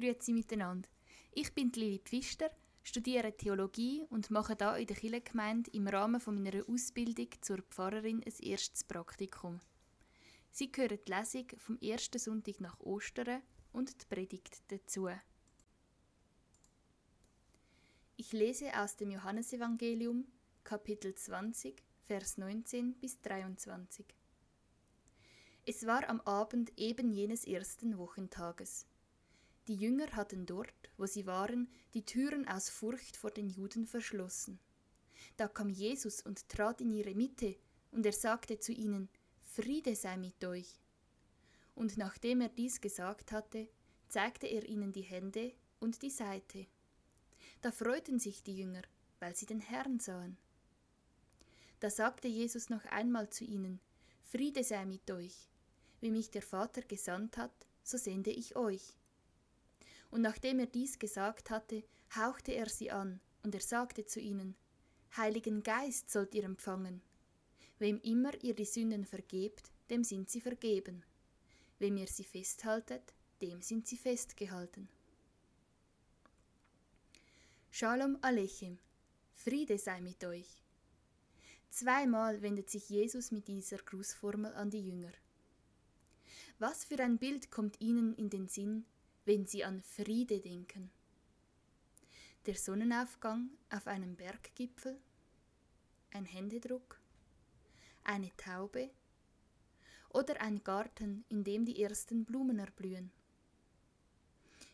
Grüezi miteinander. Ich bin Lili Pfister, studiere Theologie und mache da in der Kirchengemeinde im Rahmen von meiner Ausbildung zur Pfarrerin ein erstes Praktikum. Sie hören die Lesung vom ersten Sonntag nach Ostern und die Predigt dazu. Ich lese aus dem Johannesevangelium, Kapitel 20, Vers 19 bis 23. Es war am Abend eben jenes ersten Wochentages. Die Jünger hatten dort, wo sie waren, die Türen aus Furcht vor den Juden verschlossen. Da kam Jesus und trat in ihre Mitte, und er sagte zu ihnen, Friede sei mit euch. Und nachdem er dies gesagt hatte, zeigte er ihnen die Hände und die Seite. Da freuten sich die Jünger, weil sie den Herrn sahen. Da sagte Jesus noch einmal zu ihnen, Friede sei mit euch. Wie mich der Vater gesandt hat, so sende ich euch. Und nachdem er dies gesagt hatte, hauchte er sie an, und er sagte zu ihnen, Heiligen Geist sollt ihr empfangen. Wem immer ihr die Sünden vergebt, dem sind sie vergeben. Wem ihr sie festhaltet, dem sind sie festgehalten. Shalom Alechem, Friede sei mit euch. Zweimal wendet sich Jesus mit dieser Grußformel an die Jünger. Was für ein Bild kommt ihnen in den Sinn, wenn sie an Friede denken. Der Sonnenaufgang auf einem Berggipfel, ein Händedruck, eine Taube oder ein Garten, in dem die ersten Blumen erblühen.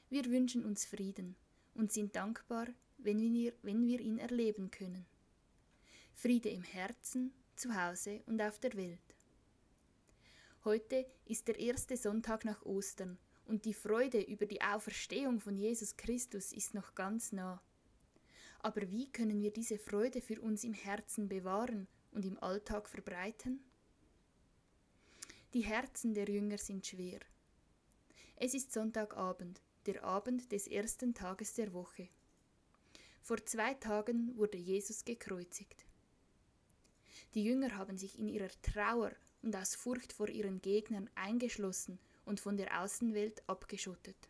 Wir wünschen uns Frieden und sind dankbar, wenn wir, wenn wir ihn erleben können. Friede im Herzen, zu Hause und auf der Welt. Heute ist der erste Sonntag nach Ostern und die Freude über die Auferstehung von Jesus Christus ist noch ganz nah. Aber wie können wir diese Freude für uns im Herzen bewahren und im Alltag verbreiten? Die Herzen der Jünger sind schwer. Es ist Sonntagabend, der Abend des ersten Tages der Woche. Vor zwei Tagen wurde Jesus gekreuzigt. Die Jünger haben sich in ihrer Trauer und aus Furcht vor ihren Gegnern eingeschlossen und von der Außenwelt abgeschottet.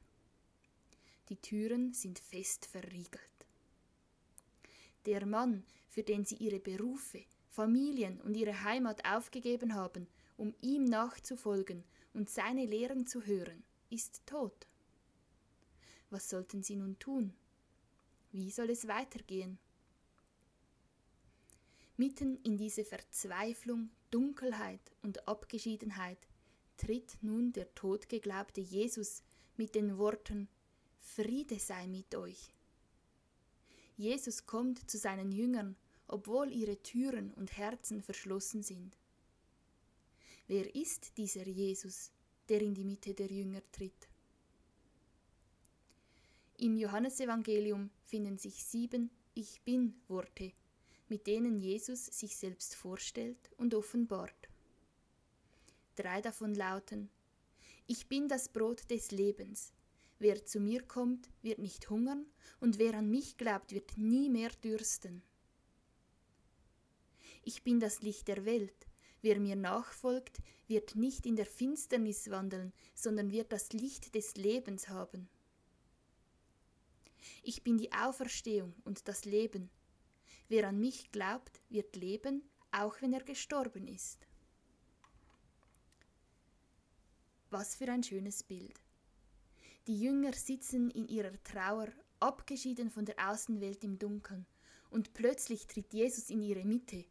Die Türen sind fest verriegelt. Der Mann, für den sie ihre Berufe, Familien und ihre Heimat aufgegeben haben, um ihm nachzufolgen und seine Lehren zu hören, ist tot. Was sollten sie nun tun? Wie soll es weitergehen? Mitten in diese Verzweiflung, Dunkelheit und Abgeschiedenheit tritt nun der totgeglaubte Jesus mit den Worten Friede sei mit euch. Jesus kommt zu seinen Jüngern, obwohl ihre Türen und Herzen verschlossen sind. Wer ist dieser Jesus, der in die Mitte der Jünger tritt? Im Johannesevangelium finden sich sieben Ich bin Worte, mit denen Jesus sich selbst vorstellt und offenbart. Drei davon lauten Ich bin das Brot des Lebens. Wer zu mir kommt, wird nicht hungern, und wer an mich glaubt, wird nie mehr dürsten. Ich bin das Licht der Welt. Wer mir nachfolgt, wird nicht in der Finsternis wandeln, sondern wird das Licht des Lebens haben. Ich bin die Auferstehung und das Leben. Wer an mich glaubt, wird leben, auch wenn er gestorben ist. Was für ein schönes Bild. Die Jünger sitzen in ihrer Trauer, abgeschieden von der Außenwelt im Dunkeln, und plötzlich tritt Jesus in ihre Mitte.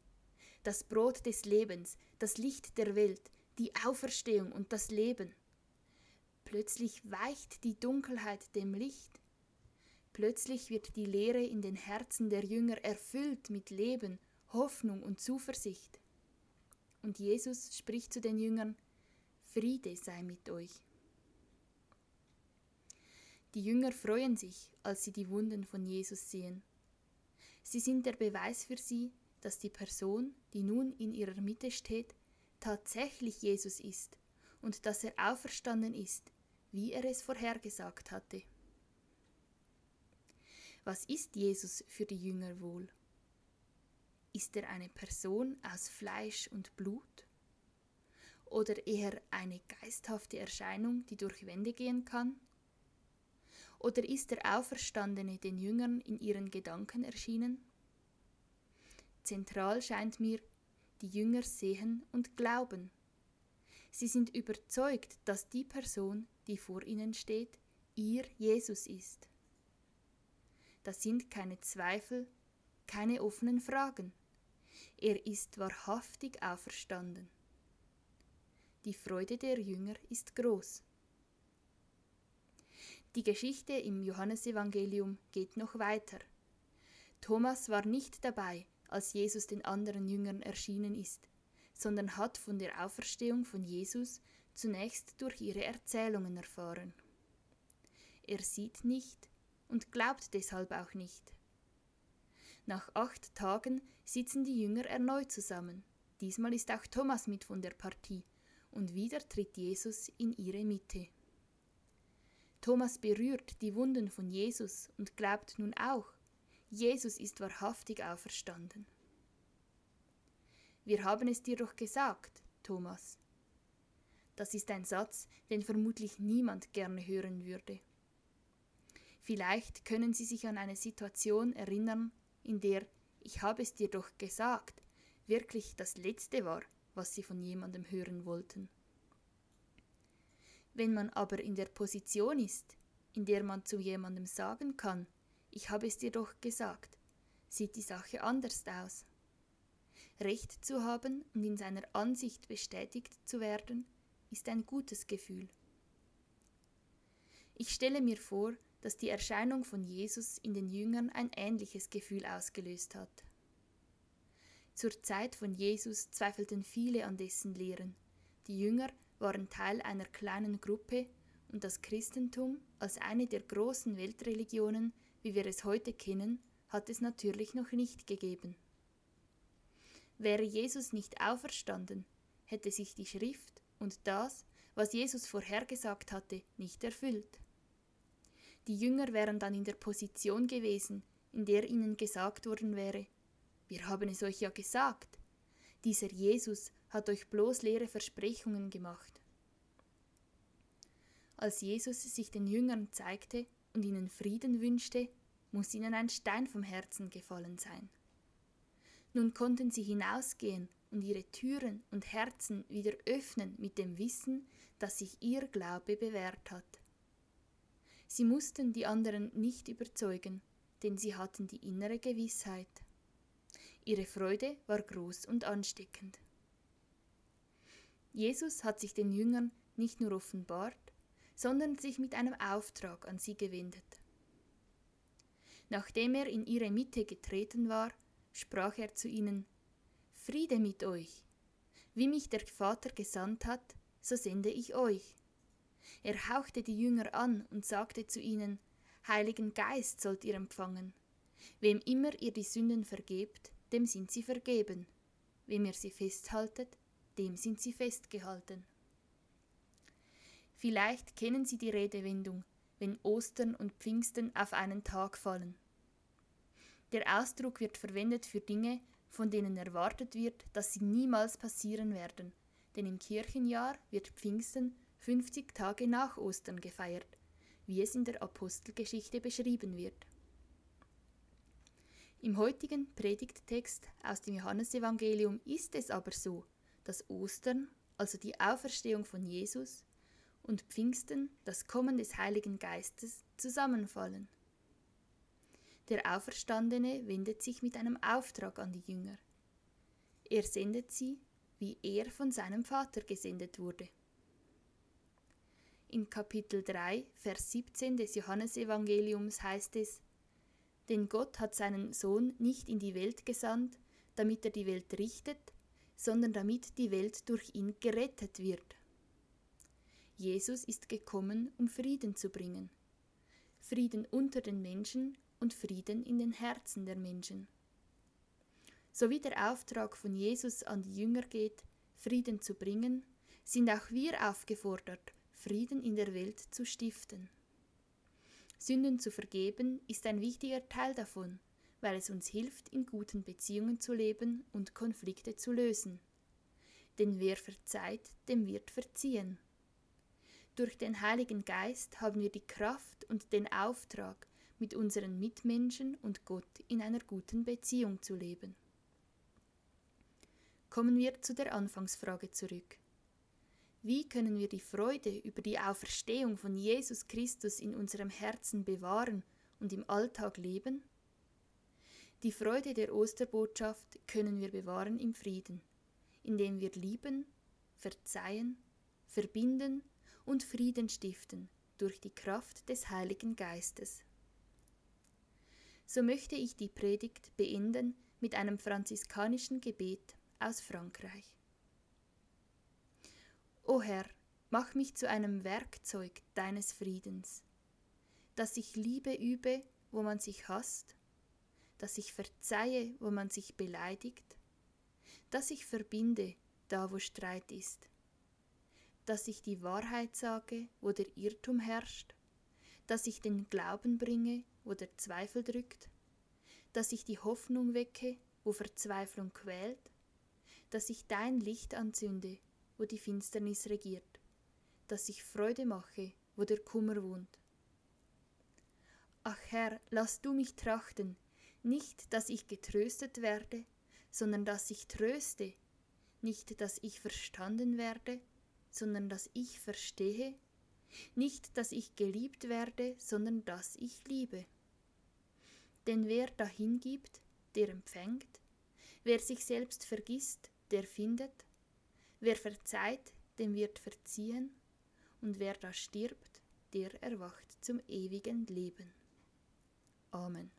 Das Brot des Lebens, das Licht der Welt, die Auferstehung und das Leben. Plötzlich weicht die Dunkelheit dem Licht. Plötzlich wird die Leere in den Herzen der Jünger erfüllt mit Leben, Hoffnung und Zuversicht. Und Jesus spricht zu den Jüngern, Friede sei mit euch. Die Jünger freuen sich, als sie die Wunden von Jesus sehen. Sie sind der Beweis für sie, dass die Person, die nun in ihrer Mitte steht, tatsächlich Jesus ist und dass er auferstanden ist, wie er es vorhergesagt hatte. Was ist Jesus für die Jünger wohl? Ist er eine Person aus Fleisch und Blut? Oder eher eine geisthafte Erscheinung, die durch Wände gehen kann? Oder ist der Auferstandene den Jüngern in ihren Gedanken erschienen? Zentral scheint mir, die Jünger sehen und glauben. Sie sind überzeugt, dass die Person, die vor ihnen steht, ihr Jesus ist. Das sind keine Zweifel, keine offenen Fragen. Er ist wahrhaftig auferstanden. Die Freude der Jünger ist groß. Die Geschichte im Johannesevangelium geht noch weiter. Thomas war nicht dabei, als Jesus den anderen Jüngern erschienen ist, sondern hat von der Auferstehung von Jesus zunächst durch ihre Erzählungen erfahren. Er sieht nicht und glaubt deshalb auch nicht. Nach acht Tagen sitzen die Jünger erneut zusammen. Diesmal ist auch Thomas mit von der Partie und wieder tritt Jesus in ihre Mitte. Thomas berührt die Wunden von Jesus und glaubt nun auch, Jesus ist wahrhaftig auferstanden. Wir haben es dir doch gesagt, Thomas. Das ist ein Satz, den vermutlich niemand gerne hören würde. Vielleicht können Sie sich an eine Situation erinnern, in der ich habe es dir doch gesagt, wirklich das Letzte war, was sie von jemandem hören wollten. Wenn man aber in der Position ist, in der man zu jemandem sagen kann, ich habe es dir doch gesagt, sieht die Sache anders aus. Recht zu haben und in seiner Ansicht bestätigt zu werden, ist ein gutes Gefühl. Ich stelle mir vor, dass die Erscheinung von Jesus in den Jüngern ein ähnliches Gefühl ausgelöst hat. Zur Zeit von Jesus zweifelten viele an dessen Lehren. Die Jünger waren Teil einer kleinen Gruppe und das Christentum als eine der großen Weltreligionen, wie wir es heute kennen, hat es natürlich noch nicht gegeben. Wäre Jesus nicht auferstanden, hätte sich die Schrift und das, was Jesus vorhergesagt hatte, nicht erfüllt. Die Jünger wären dann in der Position gewesen, in der ihnen gesagt worden wäre, wir haben es euch ja gesagt. Dieser Jesus hat euch bloß leere Versprechungen gemacht. Als Jesus sich den Jüngern zeigte und ihnen Frieden wünschte, muss ihnen ein Stein vom Herzen gefallen sein. Nun konnten sie hinausgehen und ihre Türen und Herzen wieder öffnen mit dem Wissen, dass sich ihr Glaube bewährt hat. Sie mussten die anderen nicht überzeugen, denn sie hatten die innere Gewissheit. Ihre Freude war groß und ansteckend. Jesus hat sich den Jüngern nicht nur offenbart, sondern sich mit einem Auftrag an sie gewendet. Nachdem er in ihre Mitte getreten war, sprach er zu ihnen Friede mit euch. Wie mich der Vater gesandt hat, so sende ich euch. Er hauchte die Jünger an und sagte zu ihnen Heiligen Geist sollt ihr empfangen. Wem immer ihr die Sünden vergebt, dem sind sie vergeben. Wem ihr sie festhaltet, dem sind sie festgehalten. Vielleicht kennen Sie die Redewendung, wenn Ostern und Pfingsten auf einen Tag fallen. Der Ausdruck wird verwendet für Dinge, von denen erwartet wird, dass sie niemals passieren werden, denn im Kirchenjahr wird Pfingsten 50 Tage nach Ostern gefeiert, wie es in der Apostelgeschichte beschrieben wird. Im heutigen Predigttext aus dem Johannesevangelium ist es aber so, dass Ostern, also die Auferstehung von Jesus, und Pfingsten, das Kommen des Heiligen Geistes, zusammenfallen. Der Auferstandene wendet sich mit einem Auftrag an die Jünger. Er sendet sie, wie er von seinem Vater gesendet wurde. In Kapitel 3, Vers 17 des Johannesevangeliums heißt es, denn Gott hat seinen Sohn nicht in die Welt gesandt, damit er die Welt richtet, sondern damit die Welt durch ihn gerettet wird. Jesus ist gekommen, um Frieden zu bringen. Frieden unter den Menschen und Frieden in den Herzen der Menschen. So wie der Auftrag von Jesus an die Jünger geht, Frieden zu bringen, sind auch wir aufgefordert, Frieden in der Welt zu stiften. Sünden zu vergeben ist ein wichtiger Teil davon, weil es uns hilft, in guten Beziehungen zu leben und Konflikte zu lösen. Denn wer verzeiht, dem wird verziehen. Durch den Heiligen Geist haben wir die Kraft und den Auftrag, mit unseren Mitmenschen und Gott in einer guten Beziehung zu leben. Kommen wir zu der Anfangsfrage zurück. Wie können wir die Freude über die Auferstehung von Jesus Christus in unserem Herzen bewahren und im Alltag leben? Die Freude der Osterbotschaft können wir bewahren im Frieden, indem wir lieben, verzeihen, verbinden und Frieden stiften durch die Kraft des Heiligen Geistes. So möchte ich die Predigt beenden mit einem franziskanischen Gebet aus Frankreich. O Herr, mach mich zu einem Werkzeug deines Friedens, dass ich Liebe übe, wo man sich hasst, dass ich verzeihe, wo man sich beleidigt, dass ich verbinde, da wo Streit ist, dass ich die Wahrheit sage, wo der Irrtum herrscht, dass ich den Glauben bringe, wo der Zweifel drückt, dass ich die Hoffnung wecke, wo Verzweiflung quält, dass ich dein Licht anzünde, wo die Finsternis regiert, dass ich Freude mache, wo der Kummer wohnt. Ach Herr, lass du mich trachten, nicht, dass ich getröstet werde, sondern dass ich tröste, nicht, dass ich verstanden werde, sondern dass ich verstehe, nicht, dass ich geliebt werde, sondern dass ich liebe. Denn wer dahin gibt, der empfängt, wer sich selbst vergisst, der findet, wer verzeiht, dem wird verziehen, und wer da stirbt, der erwacht zum ewigen Leben. Amen.